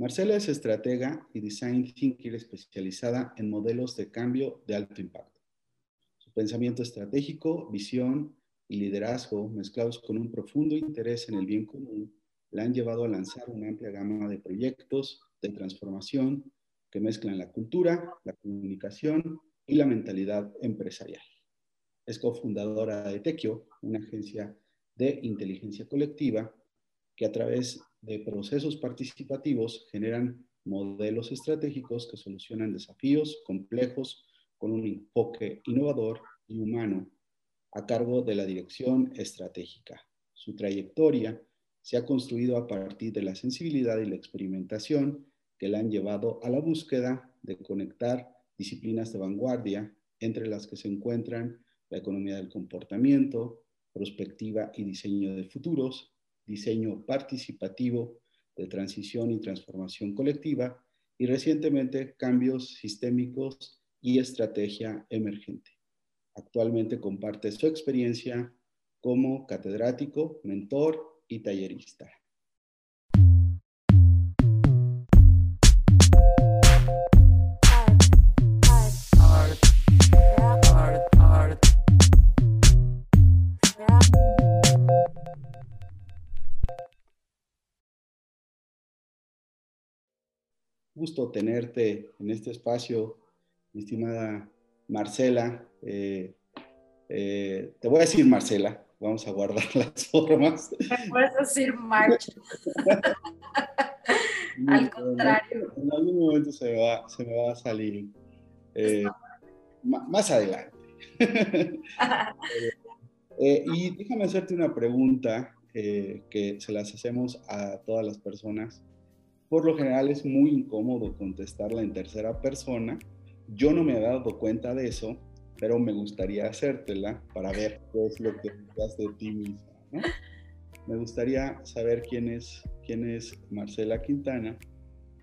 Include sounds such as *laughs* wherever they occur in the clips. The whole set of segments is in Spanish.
Marcela es estratega y design thinker especializada en modelos de cambio de alto impacto. Su pensamiento estratégico, visión y liderazgo, mezclados con un profundo interés en el bien común, la han llevado a lanzar una amplia gama de proyectos de transformación que mezclan la cultura, la comunicación y la mentalidad empresarial. Es cofundadora de Tequio, una agencia de inteligencia colectiva que a través de procesos participativos generan modelos estratégicos que solucionan desafíos complejos con un enfoque innovador y humano a cargo de la dirección estratégica. Su trayectoria se ha construido a partir de la sensibilidad y la experimentación que la han llevado a la búsqueda de conectar disciplinas de vanguardia, entre las que se encuentran la economía del comportamiento, prospectiva y diseño de futuros, diseño participativo de transición y transformación colectiva y recientemente cambios sistémicos y estrategia emergente. Actualmente comparte su experiencia como catedrático, mentor y tallerista. Gusto tenerte en este espacio, mi estimada Marcela. Eh, eh, te voy a decir Marcela, vamos a guardar *laughs* las formas. Me puedes decir March. *laughs* Al contrario. En algún momento se me va, a salir. Eh, más adelante. *laughs* y déjame hacerte una pregunta que se las hacemos a todas las personas. Por lo general es muy incómodo contestarla en tercera persona yo no me he dado cuenta de eso, pero me gustaría hacértela para ver qué es lo que piensas de ti misma. Me gustaría saber quién es, quién es Marcela Quintana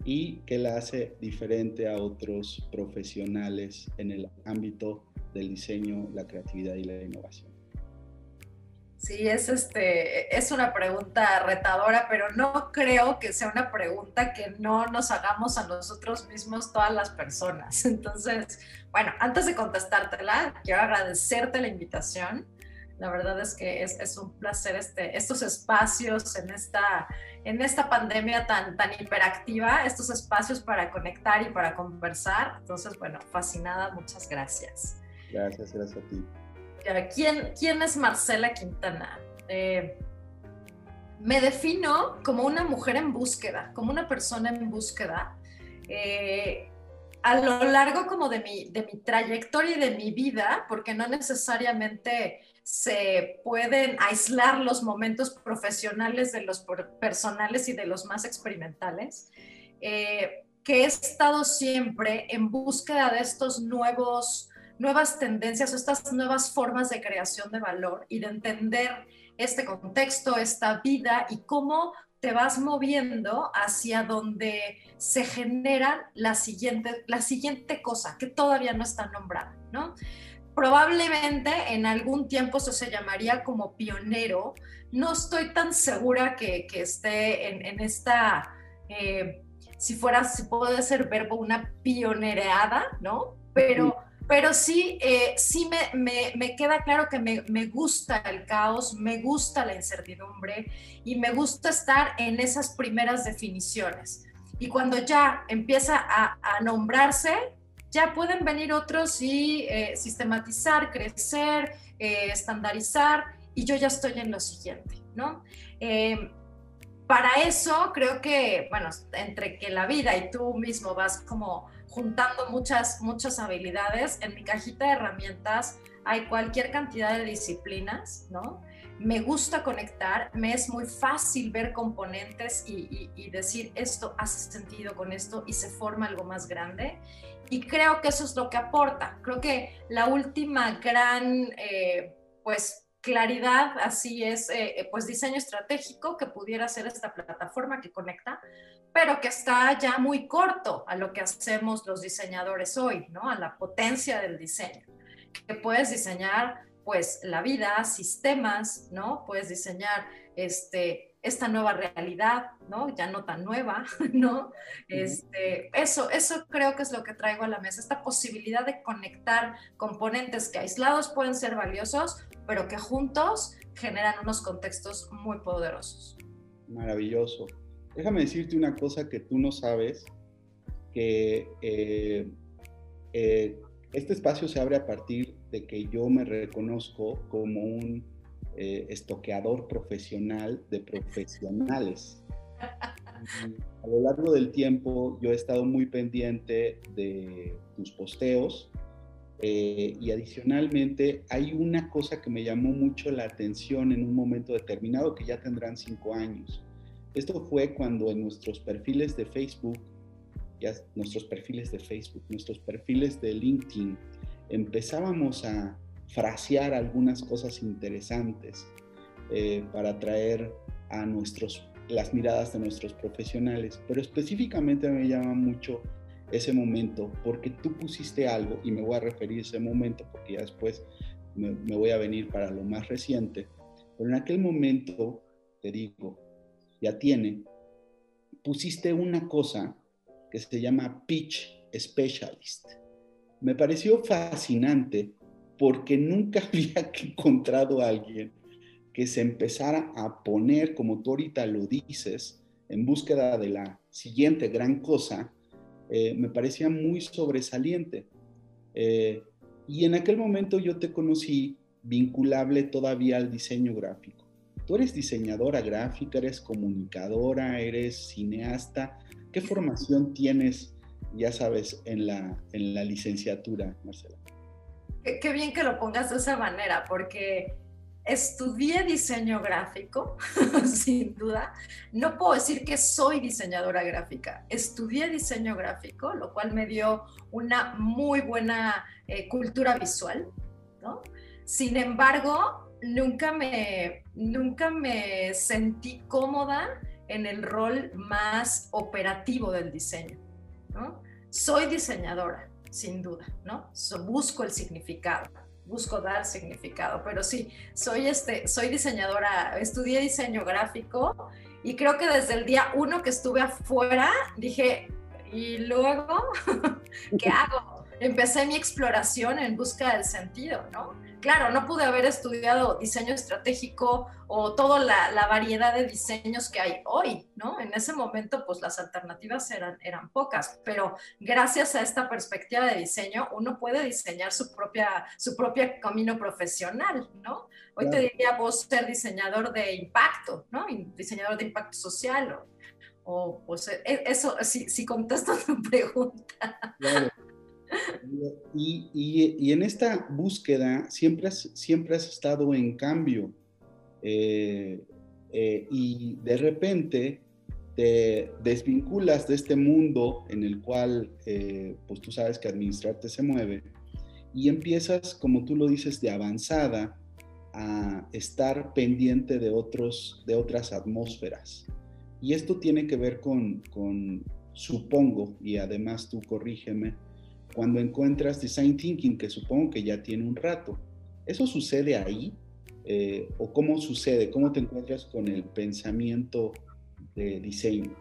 y qué la hace diferente a otros profesionales en el ámbito del diseño, la creatividad y la innovación. Sí, es, este, es una pregunta retadora, pero no creo que sea una pregunta que no nos hagamos a nosotros mismos todas las personas. *laughs* Entonces, bueno, antes de contestártela, quiero agradecerte la invitación. La verdad es que es, un placer este, estos espacios en esta, en esta pandemia tan, tan hiperactiva, estos espacios para conectar y para conversar. Entonces, bueno, fascinada, muchas gracias. Gracias, gracias a ti. ¿Quién, es Marcela Quintana? Eh, me defino como una mujer en búsqueda, como una persona en búsqueda. Eh, a lo largo como de mi, de mi trayectoria y de mi vida, porque no necesariamente se pueden aislar los momentos profesionales de los personales y de los más experimentales, eh, que he estado siempre en búsqueda de estos nuevos nuevas tendencias o estas nuevas formas de creación de valor y de entender este contexto, esta vida y cómo te vas moviendo hacia donde se genera la siguiente, la siguiente cosa que todavía no está nombrada, ¿no? Probablemente en algún tiempo eso se llamaría como pionero. No estoy tan segura que, esté en, esta, eh, si fuera, si puede ser verbo, una pionereada, ¿no? Pero pero sí, eh, sí me, me, queda claro que me, me, gusta el caos, me gusta la incertidumbre y me gusta estar en esas primeras definiciones. Y cuando ya empieza a, a nombrarse, ya pueden venir otros y eh, sistematizar, crecer, eh, estandarizar, y yo ya estoy en lo siguiente, ¿no? Para eso creo que, bueno, entre que la vida y tú mismo vas como juntando muchas, muchas habilidades. En mi cajita de herramientas hay cualquier cantidad de disciplinas, ¿no? Me gusta conectar, me es muy fácil ver componentes y, decir esto hace sentido con esto y se forma algo más grande. Y creo que eso es lo que aporta. Creo que la última gran, eh, pues, claridad, así es, eh, eh, pues diseño estratégico que pudiera ser esta plataforma que conecta, pero que está ya muy corto a lo que hacemos los diseñadores hoy, ¿no? A la potencia del diseño. Que puedes diseñar, pues, la vida, sistemas, ¿no? Puedes diseñar, este, esta nueva realidad, ¿no? Ya no tan nueva, *laughs* ¿no? Este, eso, eso creo que es lo que traigo a la mesa, esta posibilidad de conectar componentes que aislados pueden ser valiosos, pero que juntos generan unos contextos muy poderosos. Maravilloso. Déjame decirte una cosa que tú no sabes, que eh, eh, este espacio se abre a partir de que yo me reconozco como un eh, estoqueador profesional de profesionales. *laughs* A lo largo del tiempo yo he estado muy pendiente de tus posteos y adicionalmente hay una cosa que me llamó mucho la atención en un momento determinado que ya tendrán cinco años. Esto fue cuando en nuestros perfiles de Facebook, ya nuestros perfiles de Facebook, nuestros perfiles de LinkedIn, empezábamos a frasear algunas cosas interesantes eh, para atraer a nuestros, las miradas de nuestros profesionales. Pero específicamente me llama mucho ese momento porque tú pusiste algo, y me voy a referir a ese momento porque ya después me, voy a venir para lo más reciente, pero en aquel momento, te digo, ya tiene, pusiste una cosa que se llama Pitch Specialist. Me pareció fascinante porque nunca *laughs* había encontrado a alguien que se empezara a poner, como tú ahorita lo dices, en búsqueda de la siguiente gran cosa, eh, me parecía muy sobresaliente. Eh, y en aquel momento yo te conocí vinculable todavía al diseño gráfico. Tú eres diseñadora gráfica, eres comunicadora, eres cineasta. ¿Qué formación tienes, ya sabes, en la, en la licenciatura, Marcela? Qué, bien que lo pongas de esa manera, porque estudié diseño gráfico, *laughs* sin duda. No puedo decir que soy diseñadora gráfica. Estudié diseño gráfico, lo cual me dio una muy buena eh, cultura visual. Sin embargo, nunca me, nunca me sentí cómoda en el rol más operativo del diseño. Soy diseñadora, sin duda, ¿no? busco el significado, busco dar significado, pero sí, soy, este, soy diseñadora, estudié diseño gráfico y creo que desde el día uno que estuve afuera dije, ¿y luego *laughs* qué hago? Empecé mi exploración en busca del sentido, ¿no? Claro, no pude haber estudiado diseño estratégico o toda la, variedad de diseños que hay hoy, ¿no? En ese momento, pues las alternativas eran, eran pocas, pero gracias a esta perspectiva de diseño, uno puede diseñar su propia, su propio camino profesional, ¿no? Hoy te diría vos ser diseñador de impacto, ¿no? Diseñador de impacto social o, pues e, eso, si, si contesto *laughs* tu pregunta. Y, en esta búsqueda siempre has, siempre has estado en cambio eh, eh, y de repente te desvinculas de este mundo en el cual eh, pues tú sabes que administrarte se mueve y empiezas, como tú lo dices, de avanzada a estar pendiente de, otros, de otras atmósferas. Y esto tiene que ver con, con supongo, y además tú corrígeme, cuando encuentras design thinking, que supongo que ya tiene un rato. ¿Eso sucede ahí? Eh, ¿O cómo sucede? ¿Cómo te encuentras con el pensamiento de diseño?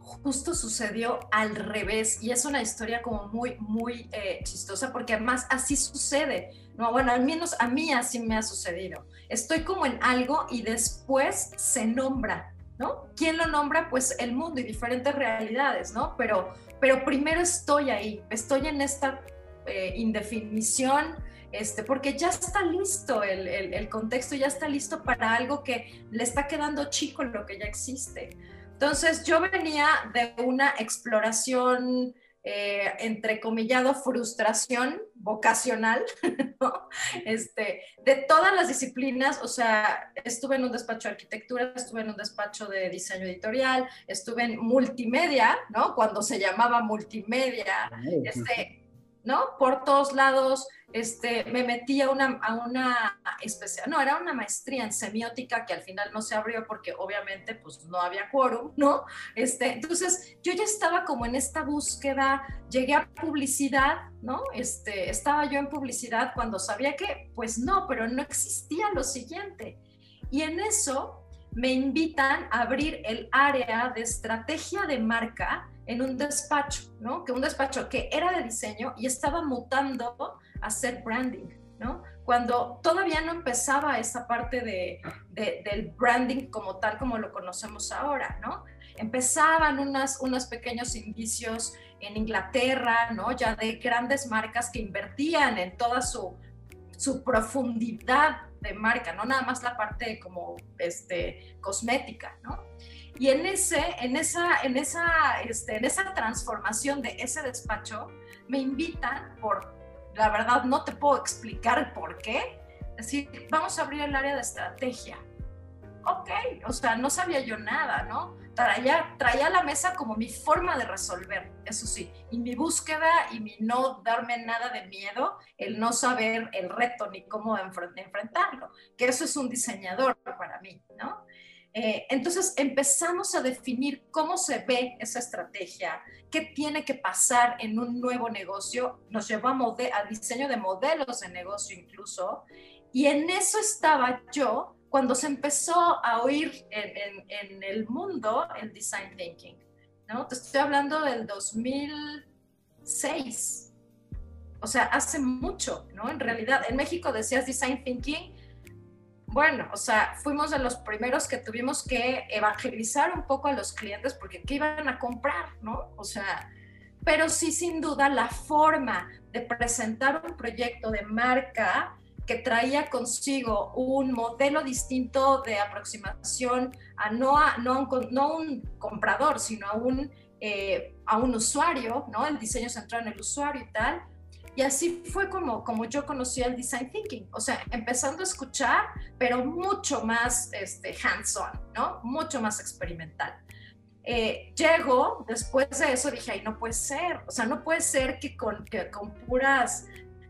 Justo sucedió al revés y es una historia como muy, muy eh, chistosa porque además así sucede. No, bueno, al menos a mí así me ha sucedido. Estoy como en algo y después se nombra, ¿no? ¿Quién lo nombra? Pues el mundo y diferentes realidades, ¿no? Pero pero primero estoy ahí, estoy en esta eh, indefinición, este, porque ya está listo el, el, contexto, ya está listo para algo que le está quedando chico lo que ya existe. Entonces yo venía de una exploración eh, entrecomillado, frustración vocacional, *laughs* este, de todas las disciplinas, o sea, estuve en un despacho de arquitectura, estuve en un despacho de diseño editorial, estuve en multimedia, ¿no? Cuando se llamaba multimedia, este, ¿no? Por todos lados, este, me metí a una, a una especial, no, era una maestría en semiótica que al final no se abrió porque obviamente pues no había quórum, ¿no? Este, entonces yo ya estaba como en esta búsqueda, llegué a publicidad, ¿no? Este, estaba yo en publicidad cuando sabía que pues no, pero no existía lo siguiente. Y en eso me invitan a abrir el área de estrategia de marca en un despacho, ¿no? Que un despacho que era de diseño y estaba mutando a ser branding, ¿no? Cuando todavía no empezaba esa parte de, del branding como tal como lo conocemos ahora, ¿no? Empezaban unas, unos pequeños indicios en Inglaterra, ¿no? Ya de grandes marcas que invertían en toda su, su profundidad de marca, no nada más la parte como este, cosmética, ¿no? Y en, ese, en, esa, en, esa, este, en esa transformación de ese despacho, me invitan por, la verdad no te puedo explicar por qué, decir, vamos a abrir el área de estrategia. Ok, o sea, no sabía yo nada, ¿no? Traía, traía a la mesa como mi forma de resolver, eso sí, y mi búsqueda y mi no darme nada de miedo, el no saber el reto ni cómo enfrentarlo, que eso es un diseñador para mí, ¿no? Eh, entonces empezamos a definir cómo se ve esa estrategia, qué tiene que pasar en un nuevo negocio, nos llevó a, diseño de modelos de negocio incluso, y en eso estaba yo cuando se empezó a oír en, el mundo el design thinking. ¿no? Te estoy hablando del 2006. O sea, hace mucho, ¿no? En realidad, en México decías design thinking bueno, o sea, fuimos de los primeros que tuvimos que evangelizar un poco a los clientes porque qué iban a comprar, ¿no? O sea, pero sí sin duda la forma de presentar un proyecto de marca que traía consigo un modelo distinto de aproximación a no a, no un, no un comprador, sino a un, eh, a un usuario, ¿no? El diseño centrado en el usuario y tal, y así fue como, como yo conocí el design thinking, o sea, empezando a escuchar, pero mucho más este, hands-on, ¿no? Mucho más experimental. Eh, llego, después de eso dije, ay, no puede ser, o sea, no puede ser que con, que con puras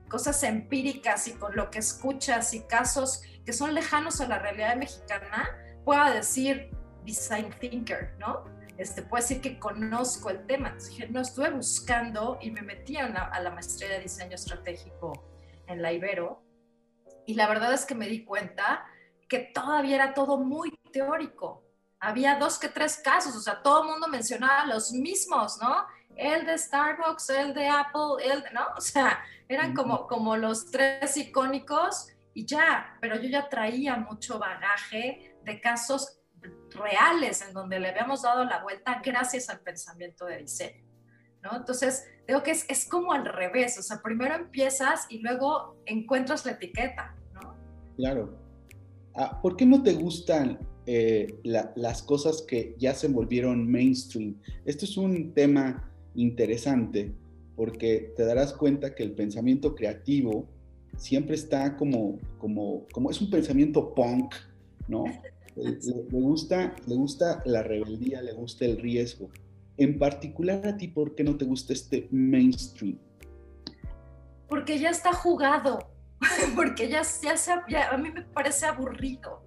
cosas empíricas y con lo que escuchas y casos que son lejanos a la realidad mexicana, pueda decir design thinker, ¿no? este, puedo decir que conozco el tema. dije, no, estuve buscando y me metí a, la maestría de diseño estratégico en la Ibero. Y la verdad es que me di cuenta que todavía era todo muy teórico. Había dos que tres casos, o sea, todo el mundo mencionaba los mismos, ¿no? El de Starbucks, el de Apple, el de, ¿no? O sea, eran como, como los tres icónicos y ya, pero yo ya traía mucho bagaje de casos reales en donde le habíamos dado la vuelta gracias al pensamiento de diseño. ¿no? Entonces, digo que es, es como al revés, o sea, primero empiezas y luego encuentras la etiqueta. ¿no? Claro. Ah, ¿Por qué no te gustan eh, las cosas que ya se volvieron mainstream? Esto es un tema interesante porque te darás cuenta que el pensamiento creativo siempre está como, como, como es un pensamiento punk, ¿no? *laughs* le, gusta, le gusta la rebeldía, le gusta el riesgo. En particular a ti, ¿por qué no te gusta este mainstream? Porque ya está jugado, *laughs* porque ya, ya, a mí me parece aburrido,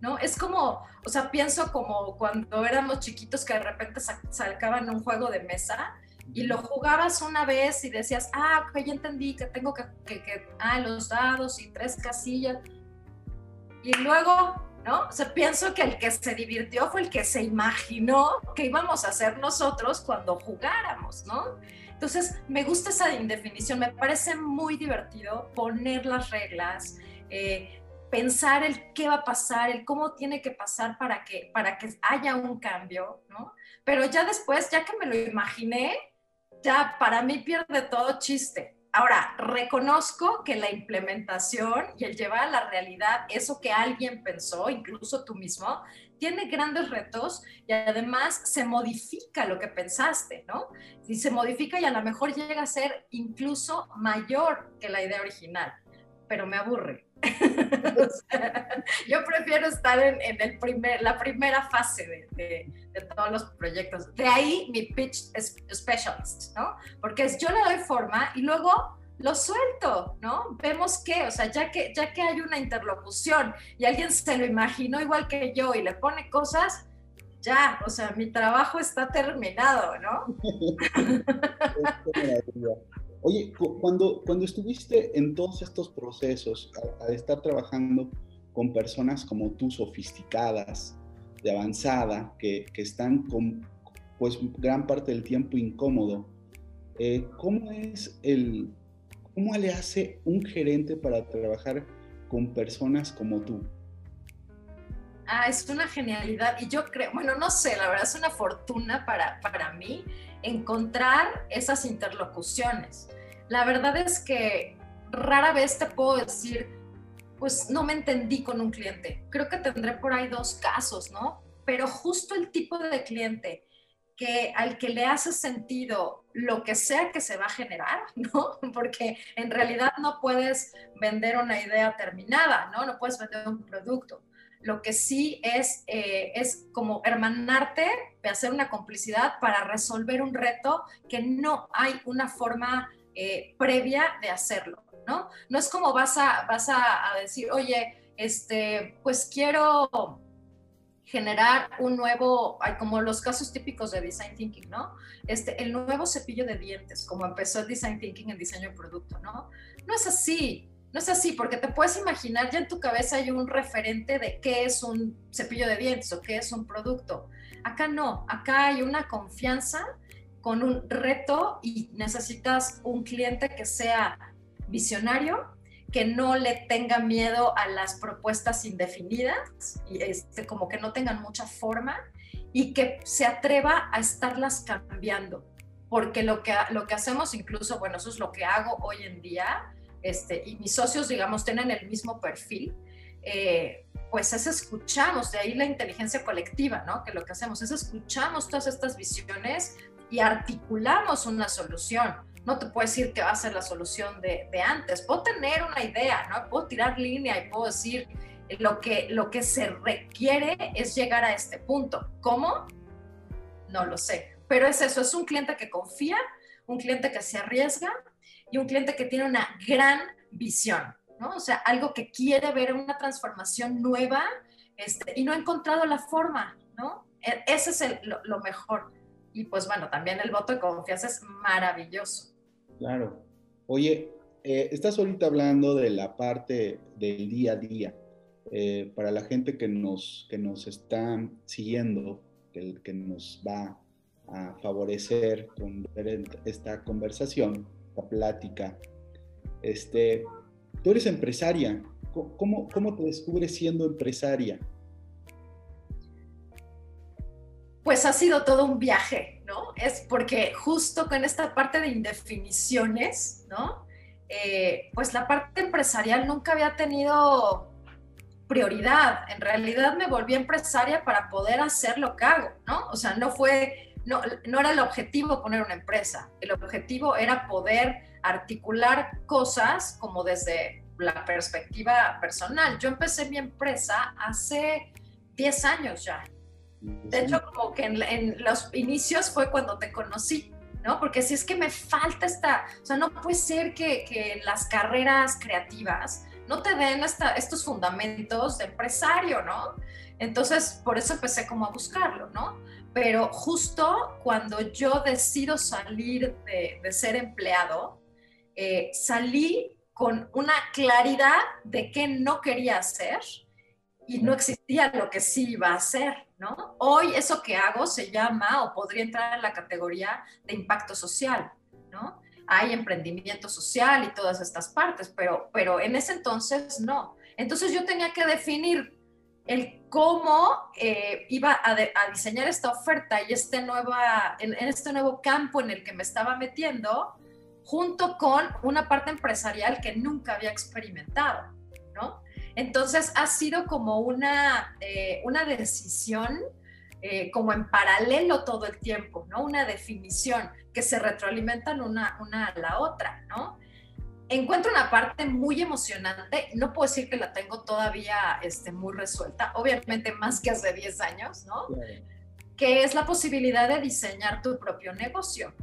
¿no? Es como, o sea, pienso como cuando éramos chiquitos que de repente sacaban un juego de mesa y lo jugabas una vez y decías, ah, ok, ya entendí que tengo que, que, que ah, los dados y tres casillas. Y luego ¿no? O sea, pienso que el que se divirtió fue el que se imaginó que íbamos a hacer nosotros cuando jugáramos, ¿no? Entonces, me gusta esa indefinición, me parece muy divertido poner las reglas, eh, pensar el qué va a pasar, el cómo tiene que pasar para que, para que haya un cambio, ¿no? Pero ya después, ya que me lo imaginé, ya para mí pierde todo chiste. Ahora, reconozco que la implementación y el llevar a la realidad eso que alguien pensó, incluso tú mismo, tiene grandes retos y además se modifica lo que pensaste, ¿no? Y se modifica y a lo mejor llega a ser incluso mayor que la idea original, pero me aburre. *laughs* yo prefiero estar en, el primer, la primera fase de, todos los proyectos. De ahí mi pitch specialist, ¿no? Porque es, yo le doy forma y luego lo suelto, ¿no? Vemos qué, o sea, ya que, ya que hay una interlocución y alguien se lo imaginó igual que yo y le pone cosas, ya, o sea, mi trabajo está terminado, ¿no? *laughs* Oye, cuando, cuando estuviste en todos estos procesos, al estar trabajando con personas como tú, sofisticadas, de avanzada, que, que, están con pues gran parte del tiempo incómodo. Eh, ¿Cómo es el, cómo le hace un gerente para trabajar con personas como tú? Ah, es una genialidad y yo creo, bueno, no sé, la verdad es una fortuna para, para mí encontrar esas interlocuciones. La verdad es que rara vez te puedo decir, pues no me entendí con un cliente. Creo que tendré por ahí dos casos, ¿no? Pero justo el tipo de cliente que al que le hace sentido lo que sea que se va a generar, *laughs* ¿no? Porque en realidad no puedes vender una idea terminada, ¿no? No puedes vender un producto. Lo que sí es, eh, es como hermanarte, hacer una complicidad para resolver un reto que no hay una forma eh, previa de hacerlo, ¿no? No es como vas a, vas a, decir, oye, este, pues quiero generar un nuevo, como los casos típicos de design thinking, ¿no? Este, el nuevo cepillo de dientes, como empezó el design thinking en diseño de producto, ¿no? No es así, no es así, porque te puedes imaginar, ya en tu cabeza hay un referente de qué es un cepillo de dientes o qué es un producto. Acá no, acá hay una confianza con un reto y necesitas un cliente que sea visionario, que no le tenga miedo a las propuestas indefinidas, y este, como que no tengan mucha forma y que se atreva a estarlas cambiando. Porque lo que, lo que hacemos, incluso, bueno, eso es lo que hago hoy en día, este, y mis socios, digamos, tienen el mismo perfil, eh, pues es escuchamos, de ahí la inteligencia colectiva, ¿no? Que lo que hacemos es escuchamos todas estas visiones y articulamos una solución. No te puedo decir que va a ser la solución de, de antes, puedo tener una idea, ¿no? Puedo tirar línea y puedo decir lo que, lo que se requiere es llegar a este punto. ¿Cómo? No lo sé, pero es eso, es un cliente que confía, un cliente que se arriesga y un cliente que tiene una gran visión, ¿no? O sea, algo que quiere ver una transformación nueva este, y no ha encontrado la forma, ¿no? E, ese es lo, mejor. Y pues bueno, también el voto de confianza es maravilloso. Claro. Oye, eh, estás ahorita hablando de la parte del día a día. Eh, para la gente que nos, que nos está siguiendo, que, que nos va a favorecer con esta conversación, plática. Este, tú eres empresaria. ¿Cómo, ¿Cómo te descubres siendo empresaria? Pues ha sido todo un viaje, ¿no? Es porque justo con esta parte de indefiniciones, ¿no? Eh, pues la parte empresarial nunca había tenido prioridad. En realidad me volví empresaria para poder hacer lo que hago, ¿no? O sea, no fue no, no era el objetivo poner una empresa, el objetivo era poder articular cosas como desde la perspectiva personal. Yo empecé mi empresa hace 10 años ya. De hecho, como que en, los inicios fue cuando te conocí, ¿no? Porque si es que me falta esta, o sea, no puede ser que, que las carreras creativas no te den estos fundamentos de empresario, ¿no? Entonces, por eso empecé como a buscarlo, ¿no? Pero justo cuando yo decido salir de, ser empleado, eh, salí con una claridad de qué no quería hacer y no existía lo que sí iba a hacer, ¿no? Hoy eso que hago se llama o podría entrar en la categoría de impacto social, ¿no? Hay emprendimiento social y todas estas partes, pero, pero en ese entonces no. Entonces yo tenía que definir el cómo eh, iba a, diseñar esta oferta y este, nueva, en, este nuevo campo en el que me estaba metiendo, junto con una parte empresarial que nunca había experimentado, ¿no? Entonces ha sido como una, eh, una decisión eh, como en paralelo todo el tiempo, ¿no? Una definición que se retroalimentan una, una a la otra, ¿no? Encuentro una parte muy emocionante, no puedo decir que la tengo todavía este, muy resuelta, obviamente más que hace 10 años, ¿no? Que es la posibilidad de diseñar tu propio negocio,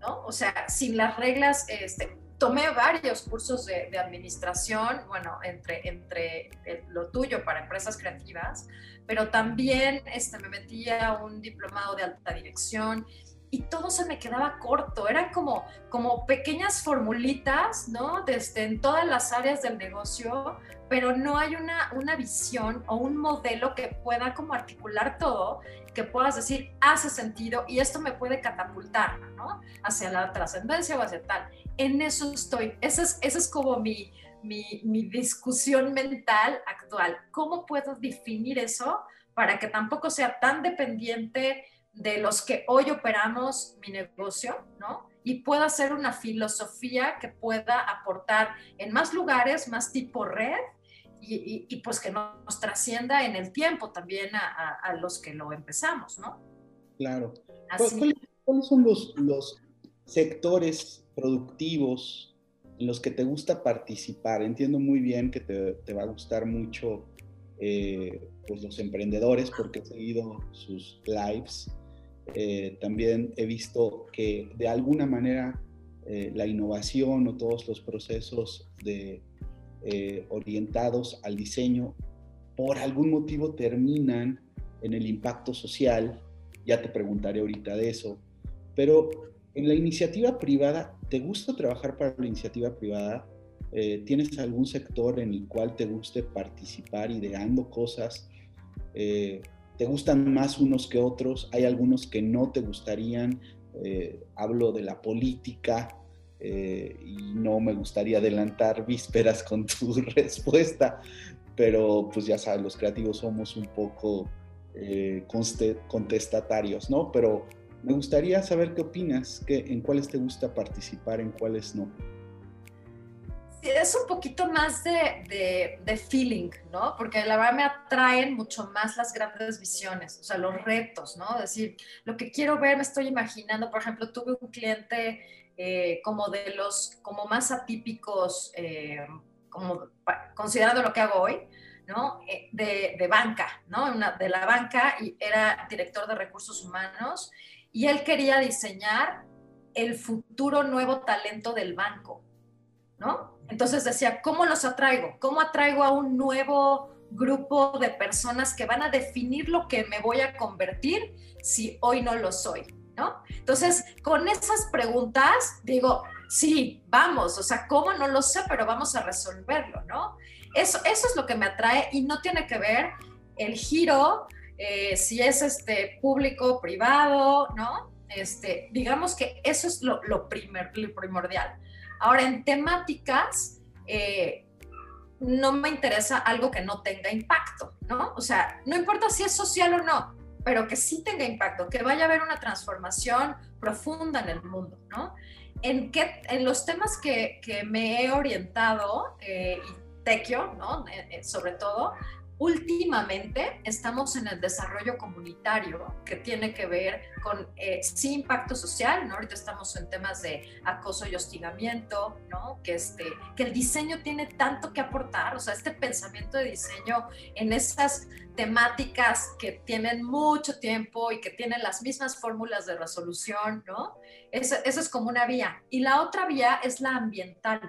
¿no? O sea, sin las reglas, este, tomé varios cursos de, administración, bueno, entre, entre lo tuyo para empresas creativas, pero también este, me metí a un diplomado de alta dirección y todo se me quedaba corto. Eran como, como pequeñas formulitas, ¿no? Desde en todas las áreas del negocio, pero no hay una, una visión o un modelo que pueda como articular todo, que puedas decir, hace sentido y esto me puede catapultar, ¿no? Hacia la trascendencia o hacia tal. En eso estoy. Esa es, esa es como mi, mi, mi discusión mental actual. ¿Cómo puedo definir eso para que tampoco sea tan dependiente de los que hoy operamos mi negocio, ¿no? Y pueda ser una filosofía que pueda aportar en más lugares, más tipo red, y, pues que nos trascienda en el tiempo también a, los que lo empezamos, ¿no? Claro. ¿Cuáles, son los, los sectores productivos en los que te gusta participar? Entiendo muy bien que te, te va a gustar mucho eh, pues los emprendedores porque he seguido sus lives eh, también he visto que de alguna manera eh, la innovación o todos los procesos eh, orientados al diseño por algún motivo terminan en el impacto social. Ya te preguntaré ahorita de eso. Pero en la iniciativa privada, ¿te gusta trabajar para la iniciativa privada? ¿Tienes algún sector en el cual te guste participar ideando cosas? Te gustan más unos que otros, hay algunos que no te gustarían, eh, hablo de la política eh, y no me gustaría adelantar vísperas con *laughs* tu respuesta, pero pues ya sabes, los creativos somos un poco eh, contestatarios, ¿no? Pero me gustaría saber qué opinas, que, en cuáles te gusta participar, en cuáles no es un poquito más de, de, feeling, ¿no? Porque la verdad me atraen mucho más las grandes visiones, o sea, los retos, ¿no? Es decir, lo que quiero ver, me estoy imaginando, por ejemplo, tuve un cliente eh, como de los, como más atípicos, eh, como considerando lo que hago hoy, ¿no? Eh, de, de, banca, ¿no? Una, de la banca y era director de recursos humanos y él quería diseñar el futuro nuevo talento del banco, ¿no? Entonces decía, ¿cómo los atraigo? ¿Cómo atraigo a un nuevo grupo de personas que van a definir lo que me voy a convertir si hoy no lo soy? ¿No? Entonces, con esas preguntas, digo, sí, vamos, o sea, ¿cómo? No lo sé, pero vamos a resolverlo, ¿no? Eso, eso es lo que me atrae y no tiene que ver el giro, eh, si es este público, privado, ¿no? Este, digamos que eso es lo, primer, lo primordial. Ahora, en temáticas, eh, no me interesa algo que no tenga impacto, ¿no? O sea, no importa si es social o no, pero que sí tenga impacto, que vaya a haber una transformación profunda en el mundo, ¿no? En, qué, en los temas que, que me he orientado, eh, y Tequio, ¿no? Eh, sobre todo, Últimamente estamos en el desarrollo comunitario que tiene que ver con eh, sí impacto social, ¿no? Ahorita estamos en temas de acoso y hostigamiento, ¿no? Que, este, que el diseño tiene tanto que aportar, o sea, este pensamiento de diseño en esas temáticas que tienen mucho tiempo y que tienen las mismas fórmulas de resolución, ¿no? Eso es como una vía. Y la otra vía es la ambiental.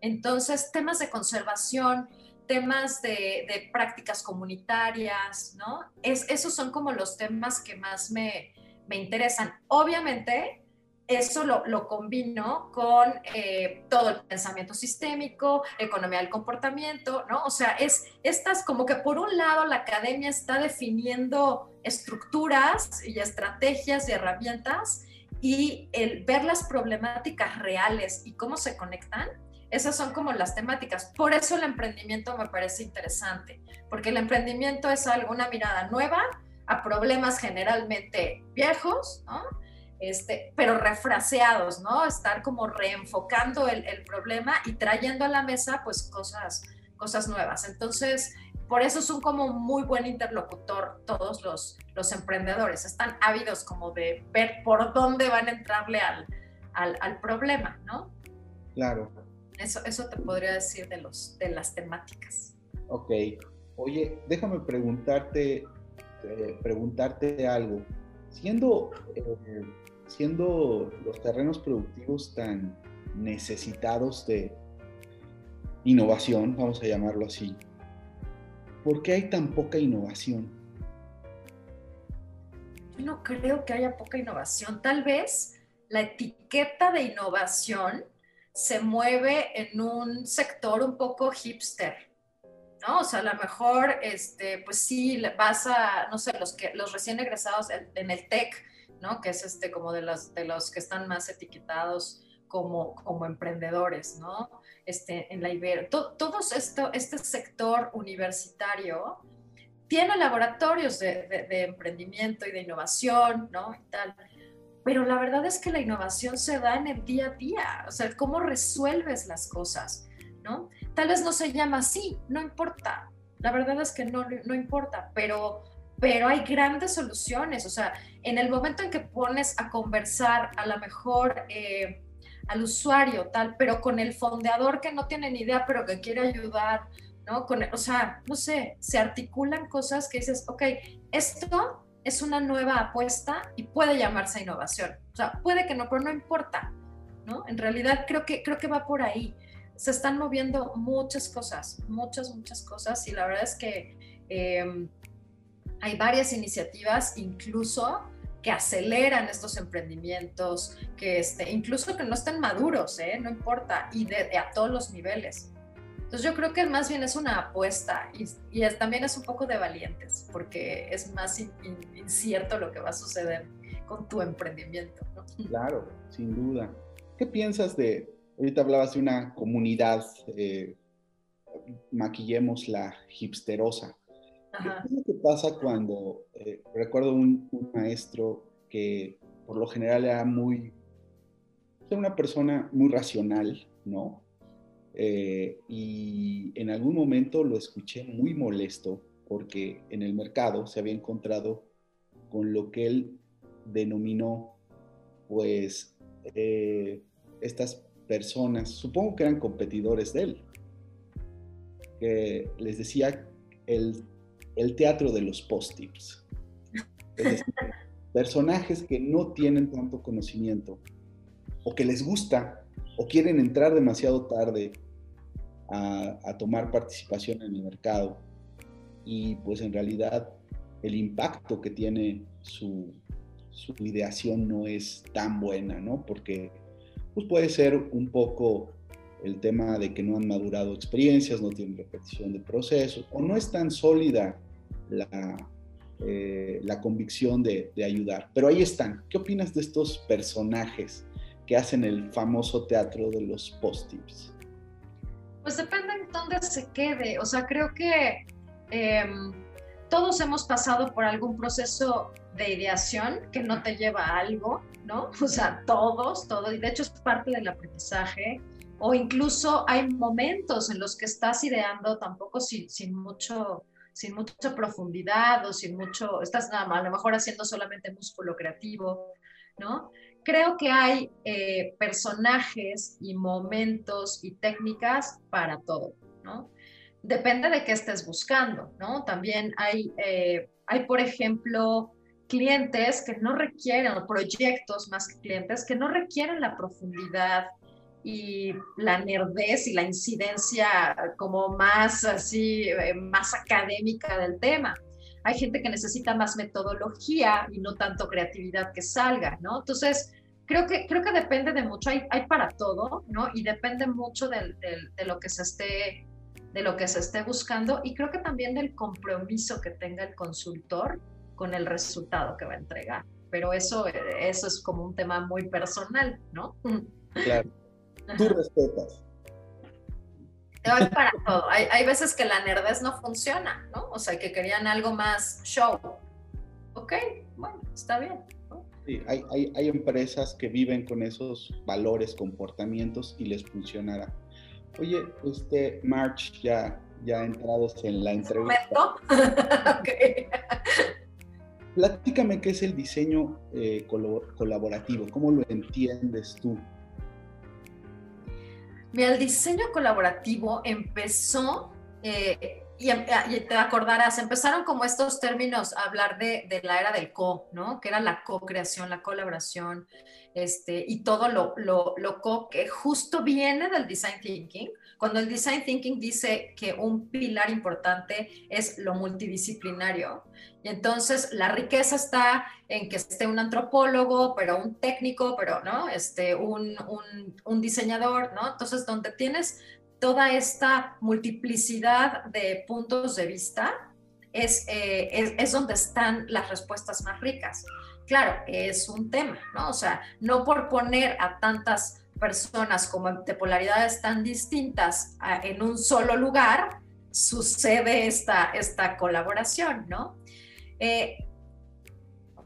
Entonces, temas de conservación, temas de, prácticas comunitarias, ¿no? Es, esos son como los temas que más me, interesan. Obviamente, eso lo, combino con eh, todo el pensamiento sistémico, economía del comportamiento, ¿no? O sea, es estas como que por un lado la academia está definiendo estructuras y estrategias y herramientas y el ver las problemáticas reales y cómo se conectan, esas son como las temáticas. Por eso el emprendimiento me parece interesante, porque el emprendimiento es algo, una mirada nueva a problemas generalmente viejos, ¿no? Este, pero refraseados, ¿no? Estar como reenfocando el, problema y trayendo a la mesa pues cosas, cosas nuevas. Entonces, por eso son como muy buen interlocutor todos los, los emprendedores. Están ávidos como de ver por dónde van a entrarle al, al, al problema, ¿no? Claro. Eso, eso te podría decir de, los, de las temáticas. Ok. Oye, déjame preguntarte, eh, preguntarte algo. Siendo, eh, siendo los terrenos productivos tan necesitados de innovación, vamos a llamarlo así, ¿por qué hay tan poca innovación? no creo que haya poca innovación. Tal vez la etiqueta de innovación se mueve en un sector un poco hipster, ¿no? O sea, a lo mejor, este, pues sí, vas a, no sé, los, que, los recién egresados en el TEC, ¿no? Que es este, como de los, de los que están más etiquetados como, como emprendedores, ¿no? Este, en la Ibero. Todo, esto, este sector universitario tiene laboratorios de, de, emprendimiento y de innovación, ¿no? Y tal. Pero la verdad es que la innovación se da en el día a día, o sea, cómo resuelves las cosas, ¿no? Tal vez no se llama así, no importa. La verdad es que no, no importa, pero, pero hay grandes soluciones. O sea, en el momento en que pones a conversar a lo mejor eh, al usuario, tal, pero con el fondeador que no tiene ni idea, pero que quiere ayudar, ¿no? Con, o sea, no sé, se articulan cosas que dices, ok, esto es una nueva apuesta y puede llamarse innovación. O sea, puede que no, pero no importa, ¿no? En realidad creo que, creo que va por ahí. Se están moviendo muchas cosas, muchas, muchas cosas y la verdad es que em, hay varias iniciativas, incluso que aceleran estos emprendimientos, que este, incluso que no estén maduros, ¿eh? no importa, y de, a todos los niveles. Entonces yo creo que más bien es una apuesta y, y también es un poco de valientes, porque es más incierto lo que va a suceder con tu emprendimiento. Claro, sin duda. ¿Qué piensas de, ahorita hablabas de una comunidad, eh, maquillemos la hipsterosa? ¿Qué es lo que pasa cuando, eh, recuerdo un, maestro que por lo general era muy, era una persona muy racional, ¿no? Eh, y en algún momento lo escuché muy molesto porque en el mercado se había encontrado con lo que él denominó, pues, eh, estas personas, supongo que eran competidores de él, que les decía el el teatro de los post-tips. *laughs* personajes que no tienen tanto conocimiento o que les gusta o quieren entrar demasiado tarde a, tomar participación en el mercado y pues en realidad el impacto que tiene su, su ideación no es tan buena, ¿no? Porque pues puede ser un poco el tema de que no han madurado experiencias, no tienen repetición de procesos, o no es tan sólida la, eh, la convicción de, ayudar. Pero ahí están. ¿Qué opinas de estos personajes que hacen el famoso teatro de los post-tips? Pues depende en dónde se quede. O sea, creo que em, todos hemos pasado por algún proceso de ideación que no te lleva a algo, ¿no? *laughs* O sea, todos, todo. Y de hecho es parte del aprendizaje o incluso hay momentos en los que estás ideando tampoco sin, sin, mucho, sin mucha profundidad o sin mucho, estás nada más, a lo mejor haciendo solamente músculo creativo, ¿no? Creo que hay eh, personajes y momentos y técnicas para todo, ¿no? Depende de qué estés buscando, ¿no? También hay, eh, hay por ejemplo, clientes que no requieren, o proyectos más que clientes, que no requieren la profundidad y la nerdez y la incidencia como más así, eh, más académica del tema. Hay gente que necesita más metodología y no tanto creatividad que salga, ¿no? Entonces, creo que, creo que depende de mucho, hay, hay para todo, ¿no? Y depende mucho de, de, lo que se esté de lo que se esté buscando y creo que también del compromiso que tenga el consultor con el resultado que va a entregar. Pero eso, eso es como un tema muy personal, ¿no? Claro. Tú respetas. Hay para todo. Hay, veces que la nerdez no funciona, ¿no? O sea, que querían algo más show. Ok, bueno, está bien. Sí, hay, hay, empresas que viven con esos valores, comportamientos y les funcionará. Oye, este March, ya, ya entrados en la entrevista. *laughs* okay. Platícame qué es el diseño eh, colaborativo, ¿cómo lo entiendes tú? Mira, el diseño colaborativo empezó eh, y, te acordarás, empezaron como estos términos a hablar de, de, la era del co, ¿no? Que era la co-creación, la colaboración, este, y todo lo, lo, lo co que justo viene del design thinking, cuando el design thinking dice que un pilar importante es lo multidisciplinario, y entonces la riqueza está en que esté un antropólogo, pero un técnico, pero no, este, un, un, un diseñador, ¿no? Entonces, donde tienes toda esta multiplicidad de puntos de vista, es, eh, es, es, donde están las respuestas más ricas. Claro, es un tema, ¿no? O sea, no por poner a tantas personas como de polaridades tan distintas en un solo lugar, sucede esta, esta colaboración, ¿no? Eh,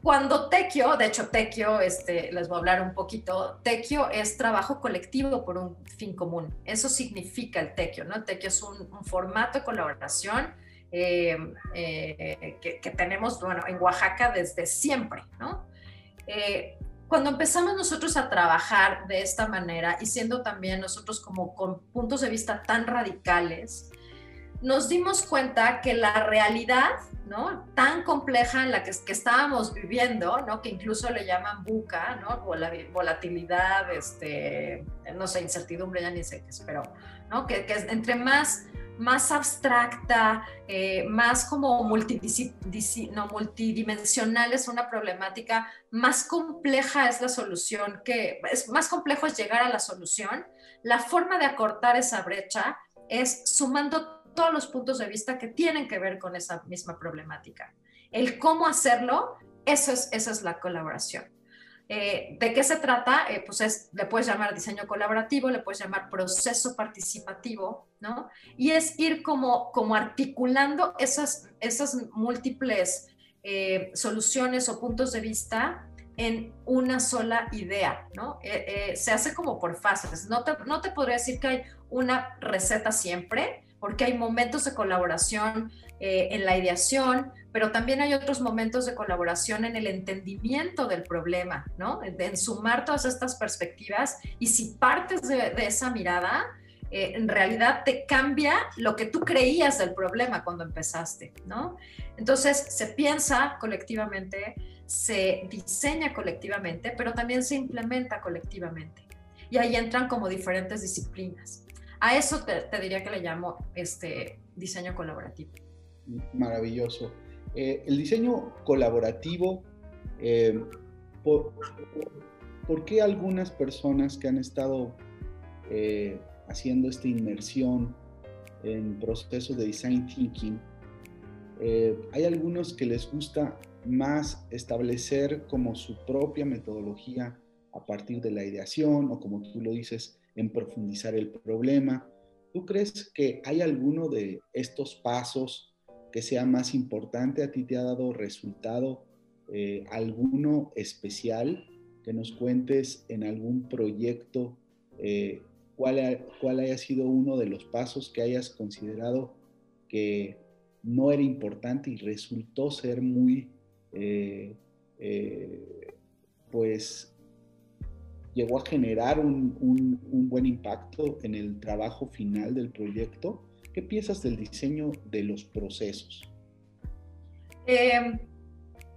cuando Tequio, de hecho Tequio, este, les voy a hablar un poquito, Tequio es trabajo colectivo por un fin común. Eso significa el Tequio, ¿no? Tequio es un, formato de colaboración eh, eh, que, tenemos, bueno, en Oaxaca desde siempre, ¿no? Cuando empezamos nosotros a trabajar de esta manera y siendo también nosotros como con puntos de vista tan radicales, nos dimos cuenta que la realidad, ¿no? Tan compleja en la que, que estábamos viviendo, ¿no? Que incluso le llaman buca, ¿no? Volatilidad, este, no sé, incertidumbre, ya ni sé qué pero, ¿no? Que, que entre más más abstracta, eh, más como no, multidimensional es una problemática, más compleja es la solución, que es más complejo es llegar a la solución. La forma de acortar esa brecha es sumando todos los puntos de vista que tienen que ver con esa misma problemática. El cómo hacerlo, eso es, esa es la colaboración. Eh, ¿De qué se trata? Eh, pues es, le puedes llamar diseño colaborativo, le puedes llamar proceso participativo, ¿no? Y es ir como, como articulando esas, esas múltiples eh, soluciones o puntos de vista en una sola idea, ¿no? se hace como por fases. No te, no te podría decir que hay una receta siempre, porque hay momentos de colaboración en la ideación, pero también hay otros momentos de colaboración en el entendimiento del problema, ¿no? En, sumar todas estas perspectivas y si partes de, esa mirada, eh, en realidad te cambia lo que tú creías del problema cuando empezaste, ¿no? Entonces se piensa colectivamente, se diseña colectivamente, pero también se implementa colectivamente. Y ahí entran como diferentes disciplinas. A eso te, te diría que le llamo este diseño colaborativo. Maravilloso. Eh, el diseño colaborativo, eh, por, qué algunas personas que han estado eh, haciendo esta inmersión en procesos de design thinking, hay algunos que les gusta más establecer como su propia metodología a partir de la ideación o como tú lo dices, en profundizar el problema. ¿Tú crees que hay alguno de estos pasos que sea más importante? ¿A ti te ha dado resultado eh, alguno especial? Que nos cuentes en algún proyecto eh, cuál, cuál haya sido uno de los pasos que hayas considerado que no era importante y resultó ser muy, eh, pues, llegó a generar un, un, buen impacto en el trabajo final del proyecto ¿Qué piensas del diseño de los procesos? Em,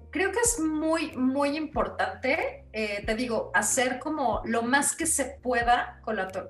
creo que es muy, muy importante, eh, te digo, hacer como lo más que se pueda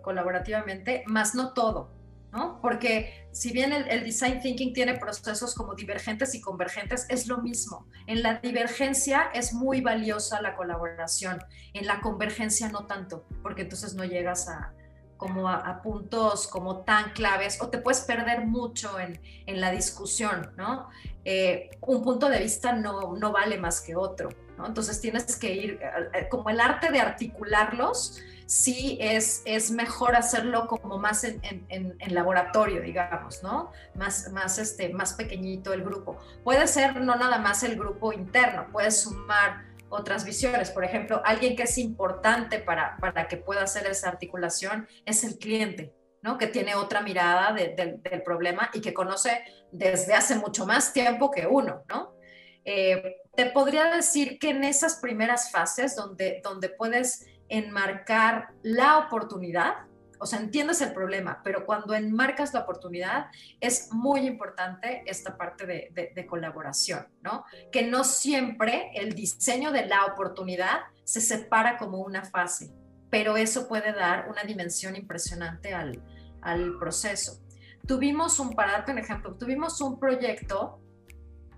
colaborativamente, más no todo, ¿no? Porque si bien el, el, design thinking tiene procesos como divergentes y convergentes, es lo mismo. En la divergencia es muy valiosa la colaboración, en la convergencia no tanto, porque entonces no llegas a, como a, puntos como tan claves o te puedes perder mucho en, en la discusión, ¿no? Eh, un punto de vista no, no vale más que otro, ¿no? Entonces tienes que ir, eh, eh, como el arte de articularlos, sí es, es mejor hacerlo como más en, en, en, laboratorio, digamos, ¿no? Más, más, este, más pequeñito el grupo. Puede ser no nada más el grupo interno, puedes sumar otras visiones. Por ejemplo, alguien que es importante para, para que pueda hacer esa articulación es el cliente, ¿no? Que tiene otra mirada del problema y que conoce desde hace mucho más tiempo que uno, ¿no? Eh, te podría decir que en esas primeras fases donde, donde puedes enmarcar la oportunidad, o sea, entiendes el problema, pero cuando enmarcas la oportunidad es muy importante esta parte de, de colaboración, ¿no? Que no siempre el diseño de la oportunidad se separa como una fase, pero eso puede dar una dimensión impresionante al, al proceso. Tuvimos un, para darte un ejemplo, tuvimos un proyecto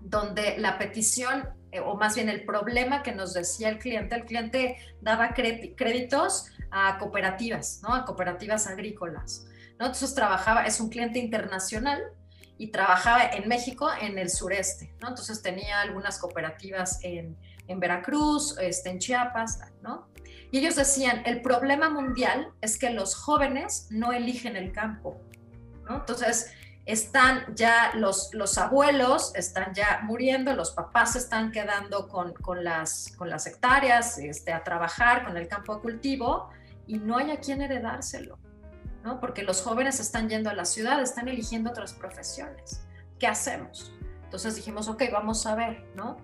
donde la petición, o más bien el problema que nos decía el cliente, el cliente daba créditos a cooperativas, ¿no? A cooperativas agrícolas. ¿no? Entonces trabajaba, es un cliente internacional y trabajaba en México, en el sureste, ¿no? Entonces tenía algunas cooperativas en, en Veracruz, este, en Chiapas, ¿no? Y ellos decían, el problema mundial es que los jóvenes no eligen el campo, ¿no? Entonces, están ya los, los abuelos, están ya muriendo, los papás se están quedando con, con, las, con las hectáreas este, a trabajar con el campo de cultivo y no hay a quien heredárselo, ¿no? Porque los jóvenes están yendo a la ciudad, están eligiendo otras profesiones. ¿Qué hacemos? Entonces dijimos, ok, vamos a ver, ¿no?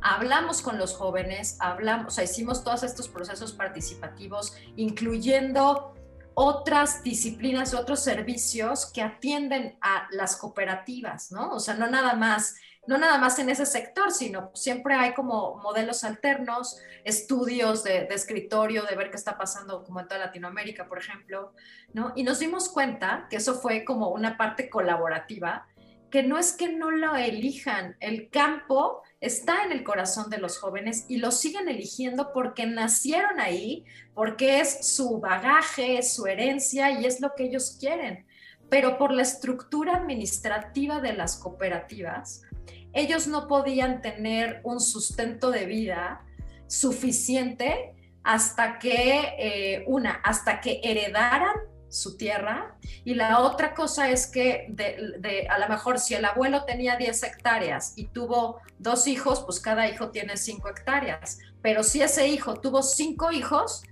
Hablamos con los jóvenes, hablamos, o sea, hicimos todos estos procesos participativos, incluyendo otras disciplinas, otros servicios que atienden a las cooperativas, ¿no? O sea, no nada más, no nada más en ese sector, sino siempre hay como modelos alternos, estudios de, de escritorio, de ver qué está pasando como en toda Latinoamérica, por ejemplo, ¿no? Y nos dimos cuenta que eso fue como una parte colaborativa, que no es que no lo elijan, el campo está en el corazón de los jóvenes y lo siguen eligiendo porque nacieron ahí, porque es su bagaje, es su herencia y es lo que ellos quieren. Pero por la estructura administrativa de las cooperativas, ellos no podían tener un sustento de vida suficiente hasta que, eh, una, hasta que heredaran su tierra. Y la otra cosa es que de, a lo mejor si el abuelo tenía 10 hectáreas y tuvo dos hijos, pues cada hijo tiene 5 hectáreas. Pero si ese hijo tuvo cinco hijos,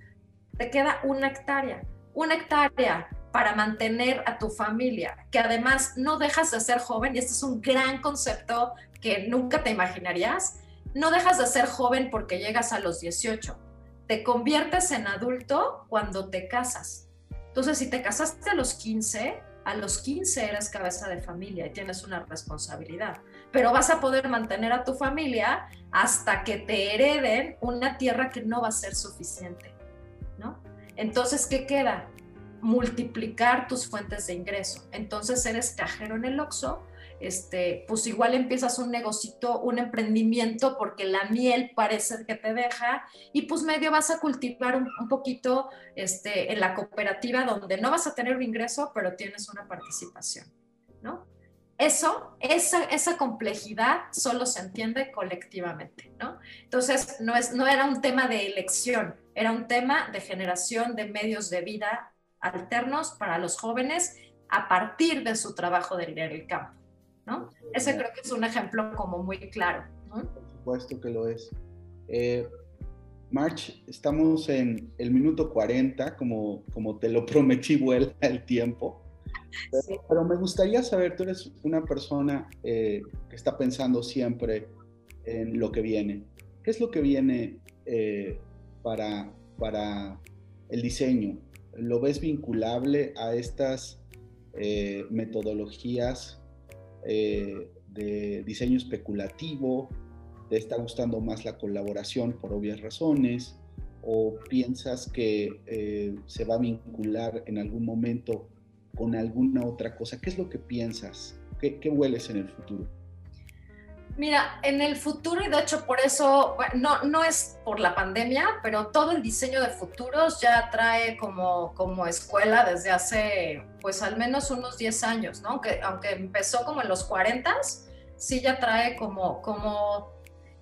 te queda una hectárea. Una hectárea para mantener a tu familia, que además no dejas de ser joven, y este es un gran concepto que nunca te imaginarías, no dejas de ser joven porque llegas a los 18, te conviertes en adulto cuando te casas entonces, si te casaste a los 15, a los 15 eres cabeza de familia y tienes una responsabilidad, pero vas a poder mantener a tu familia hasta que te hereden una tierra que no va a ser suficiente, ¿no? Entonces, ¿qué queda? Multiplicar tus fuentes de ingreso. Entonces, eres cajero en el OXO, este, pues igual empiezas un negocito, un emprendimiento porque la miel parece que te deja y pues medio vas a cultivar un, poquito este, en la cooperativa donde no vas a tener un ingreso, pero tienes una participación, ¿no? Eso, esa, complejidad solo se entiende colectivamente, ¿no? Entonces, no, es, no era un tema de elección, era un tema de generación de medios de vida alternos para los jóvenes a partir de su trabajo del, del campo. ¿No? Ese creo que es un ejemplo como muy claro. Por supuesto que lo es. Eh, March, estamos en el minuto 40, como, como te lo prometí, vuela el tiempo. Pero, me gustaría saber, tú eres una persona eh, que está pensando siempre en lo que viene. ¿Qué es lo que viene eh, para, para el diseño? ¿Lo ves vinculable a estas metodologías eh, de diseño especulativo, te está gustando más la colaboración por obvias razones, o piensas que eh, se va a vincular en algún momento con alguna otra cosa. ¿Qué es lo que piensas? ¿Qué, qué hueles en el futuro? Mira, en el futuro, y de hecho por eso, no, no es por la pandemia, pero todo el diseño de futuros ya trae como, como escuela desde hace, pues al menos unos 10 años, ¿no? Aunque, aunque empezó como en los 40, sí ya trae como, como,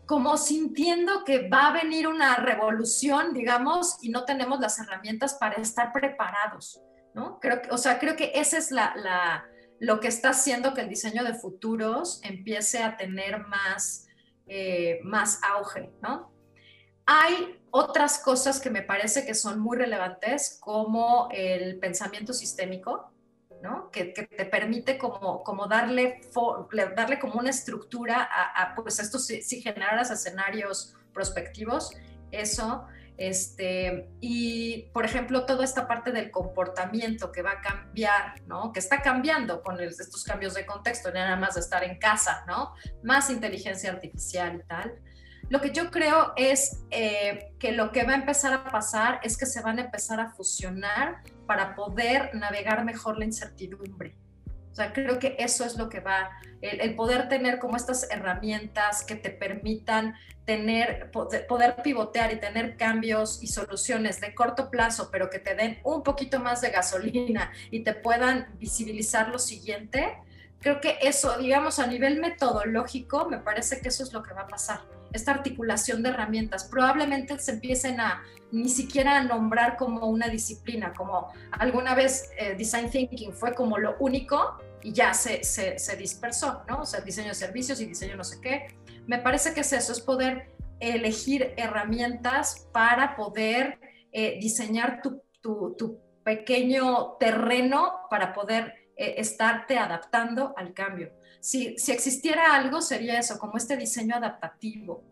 como sintiendo que va a venir una revolución, digamos, y no tenemos las herramientas para estar preparados, ¿no? Creo que, o sea, creo que esa es la, la lo que está haciendo que el diseño de futuros empiece a tener más, eh, más auge, ¿no? Hay otras cosas que me parece que son muy relevantes, como el pensamiento sistémico, ¿no? que, te permite como, como darle, darle como una estructura a, pues esto si, si generaras escenarios prospectivos, eso, Este, y, por ejemplo, toda esta parte del comportamiento que va a cambiar, ¿no? Que está cambiando con estos cambios de contexto, nada más de estar en casa, ¿no? Más inteligencia artificial y tal. Lo que yo creo es eh, que lo que va a empezar a pasar es que se van a empezar a fusionar para poder navegar mejor la incertidumbre. O sea, creo que eso es lo que va, el, poder tener como estas herramientas que te permitan tener, poder pivotear y tener cambios y soluciones de corto plazo, pero que te den un poquito más de gasolina y te puedan visibilizar lo siguiente. Creo que eso, digamos, a nivel metodológico, me parece que eso es lo que va a pasar esta articulación de herramientas. Probablemente se empiecen a ni siquiera a nombrar como una disciplina, como alguna vez eh, Design Thinking fue como lo único y ya se, se, dispersó, ¿no? O sea, diseño de servicios y diseño no sé qué. Me parece que es eso, es poder elegir herramientas para poder eh, diseñar tu, pequeño terreno para poder eh, estarte adaptando al cambio si, existiera algo, sería eso, como este diseño adaptativo.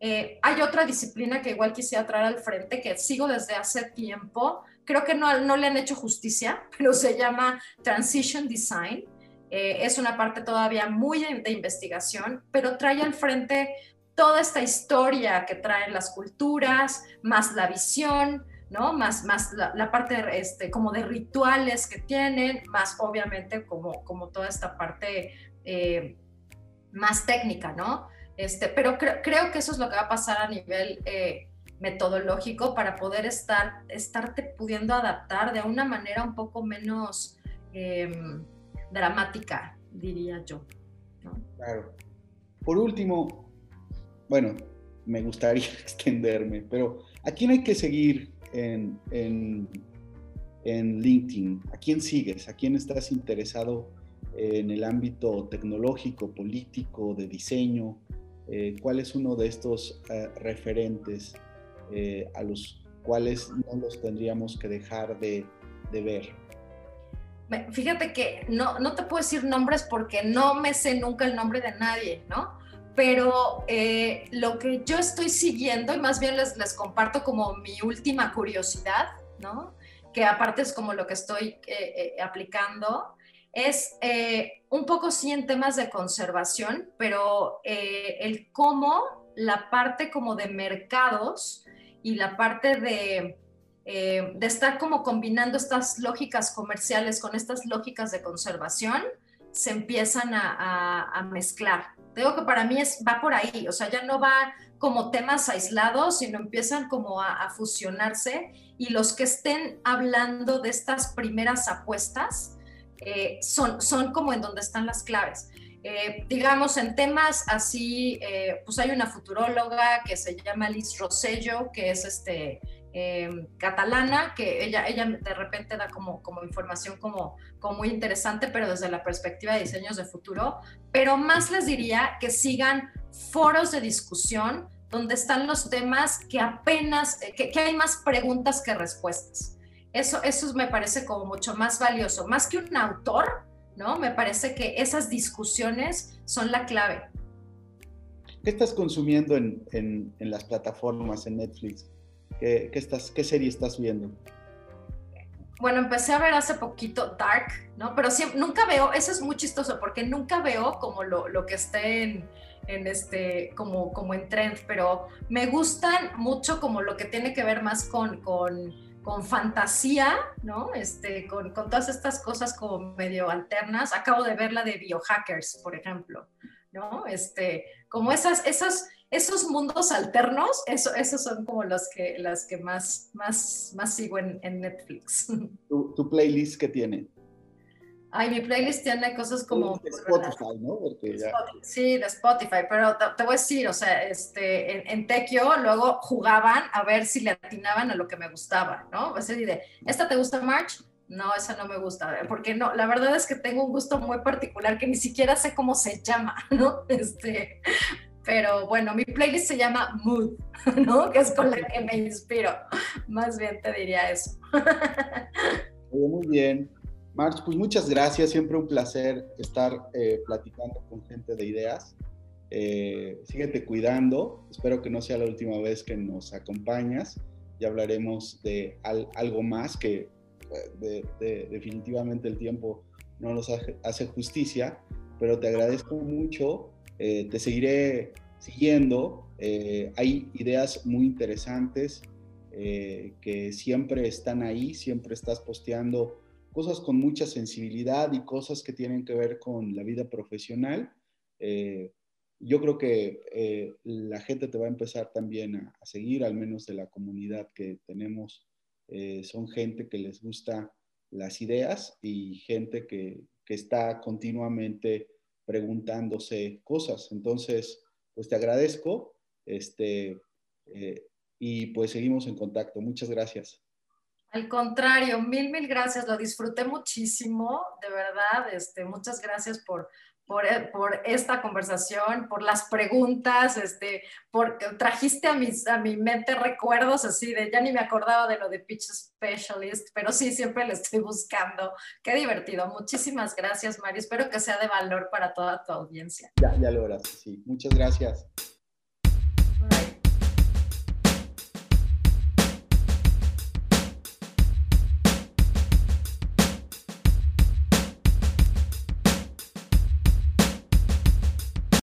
Eh, hay otra disciplina que igual quisiera traer al frente, que sigo desde hace tiempo, creo que no, no le han hecho justicia, *laughs* pero se llama Transition Design. Eh, es una parte todavía muy de, investigación, pero trae al frente toda esta historia que traen las culturas, más la visión, ¿no? Más, más la, parte este, como de rituales que tienen, más obviamente como, como toda esta parte eh, más técnica, ¿no? Este, pero creo que eso es lo que va a pasar a nivel eh, metodológico para poder estar, estarte pudiendo adaptar de una manera un poco menos em, dramática, diría yo. Claro. Por último, bueno, me gustaría *laughs* extenderme, pero ¿a quién hay que seguir en, en, LinkedIn? ¿A quién sigues? ¿A quién estás interesado en el ámbito tecnológico, político, de diseño? Eh, ¿Cuál es uno de estos eh, referentes eh, a los cuales no los tendríamos que dejar de, de ver? Fíjate que no, no te puedo decir nombres porque no me sé nunca el nombre de nadie, ¿no? pero eh, lo que yo estoy siguiendo, y más bien les, les comparto como mi última curiosidad, ¿no? que aparte es como lo que estoy eh, eh, aplicando, es un poco sí en temas de conservación, pero el cómo la parte como de mercados y la parte de, de estar como combinando estas lógicas comerciales con estas lógicas de conservación, se empiezan a, mezclar. Digo que para mí es, va por ahí, o sea, ya no va como temas aislados, sino empiezan como a, fusionarse y los que estén hablando de estas primeras apuestas eh, son, son como en donde están las claves. Eh, digamos, en temas así, eh, pues hay una futuróloga que se llama Liz Rosello, que es este, Em, catalana, que ella, ella de repente da como, como información como, como muy interesante, pero desde la perspectiva de diseños de futuro. Pero más les diría que sigan foros de discusión donde están los temas que apenas, eh, que, hay más preguntas que respuestas. Eso, eso me parece como mucho más valioso, más que un autor, ¿no? Me parece que esas discusiones son la clave. ¿Qué estás consumiendo en, en, en las plataformas, en Netflix? ¿Qué, estás, ¿Qué serie estás viendo? Bueno, empecé a ver hace poquito Dark, ¿no? Pero siempre, nunca veo, eso es muy chistoso porque nunca veo como lo, lo que esté en, en, este, como, como en trend, pero me gustan mucho como lo que tiene que ver más con, con, con fantasía, ¿no? Este, con, con, todas estas cosas como medio alternas. Acabo de ver la de Biohackers, por ejemplo, ¿no? Este, como esas, esas esos mundos alternos, eso, esos son como los que, las que más, más, más sigo en, Netflix. *laughs* ¿Tu, playlist qué tiene? Ay, mi playlist tiene cosas como... De Spotify, ¿no? Sí, de Spotify, pero te, voy a decir, o sea, este, en, en Tequio luego jugaban a ver si le atinaban a lo que me gustaba, ¿no? O sea, de, ¿esta te gusta March? No, esa no me gusta, porque no, la verdad es que tengo un gusto muy particular que ni siquiera sé cómo se llama, *laughs* ¿no? Este, pero bueno, mi playlist se llama Mood, *laughs* ¿no? Que es con la que me inspiro. Más bien te diría eso. Muy bien. March, pues muchas gracias. Siempre un placer estar eh, platicando con gente de ideas. Eh, síguete cuidando. Espero que no sea la última vez que nos acompañas. Ya hablaremos de algo más que eh, definitivamente el tiempo no nos hace, justicia, pero te agradezco mucho. Eh, te seguiré siguiendo. hay ideas muy interesantes que siempre están ahí, siempre estás posteando cosas con mucha sensibilidad y cosas que tienen que ver con la vida profesional yo creo que eh, la gente te va a empezar también a, seguir, al menos de la comunidad que tenemos. Eh, son gente que les gusta las ideas y gente que, está continuamente preguntándose cosas. Entonces, pues te agradezco este, eh, y pues seguimos en contacto. Muchas gracias. Al contrario, mil, mil gracias. Lo disfruté muchísimo, de verdad. Este, muchas gracias por, eh, por, esta conversación, por las preguntas, este, porque trajiste a, mis, a mi mente recuerdos así de, ya ni me acordaba de lo de Pitch Specialist, pero sí, siempre le estoy buscando. Qué divertido. Muchísimas gracias, Mario. Espero que sea de valor para toda tu audiencia. Ya, ya lo verás, sí. Muchas gracias. Bye.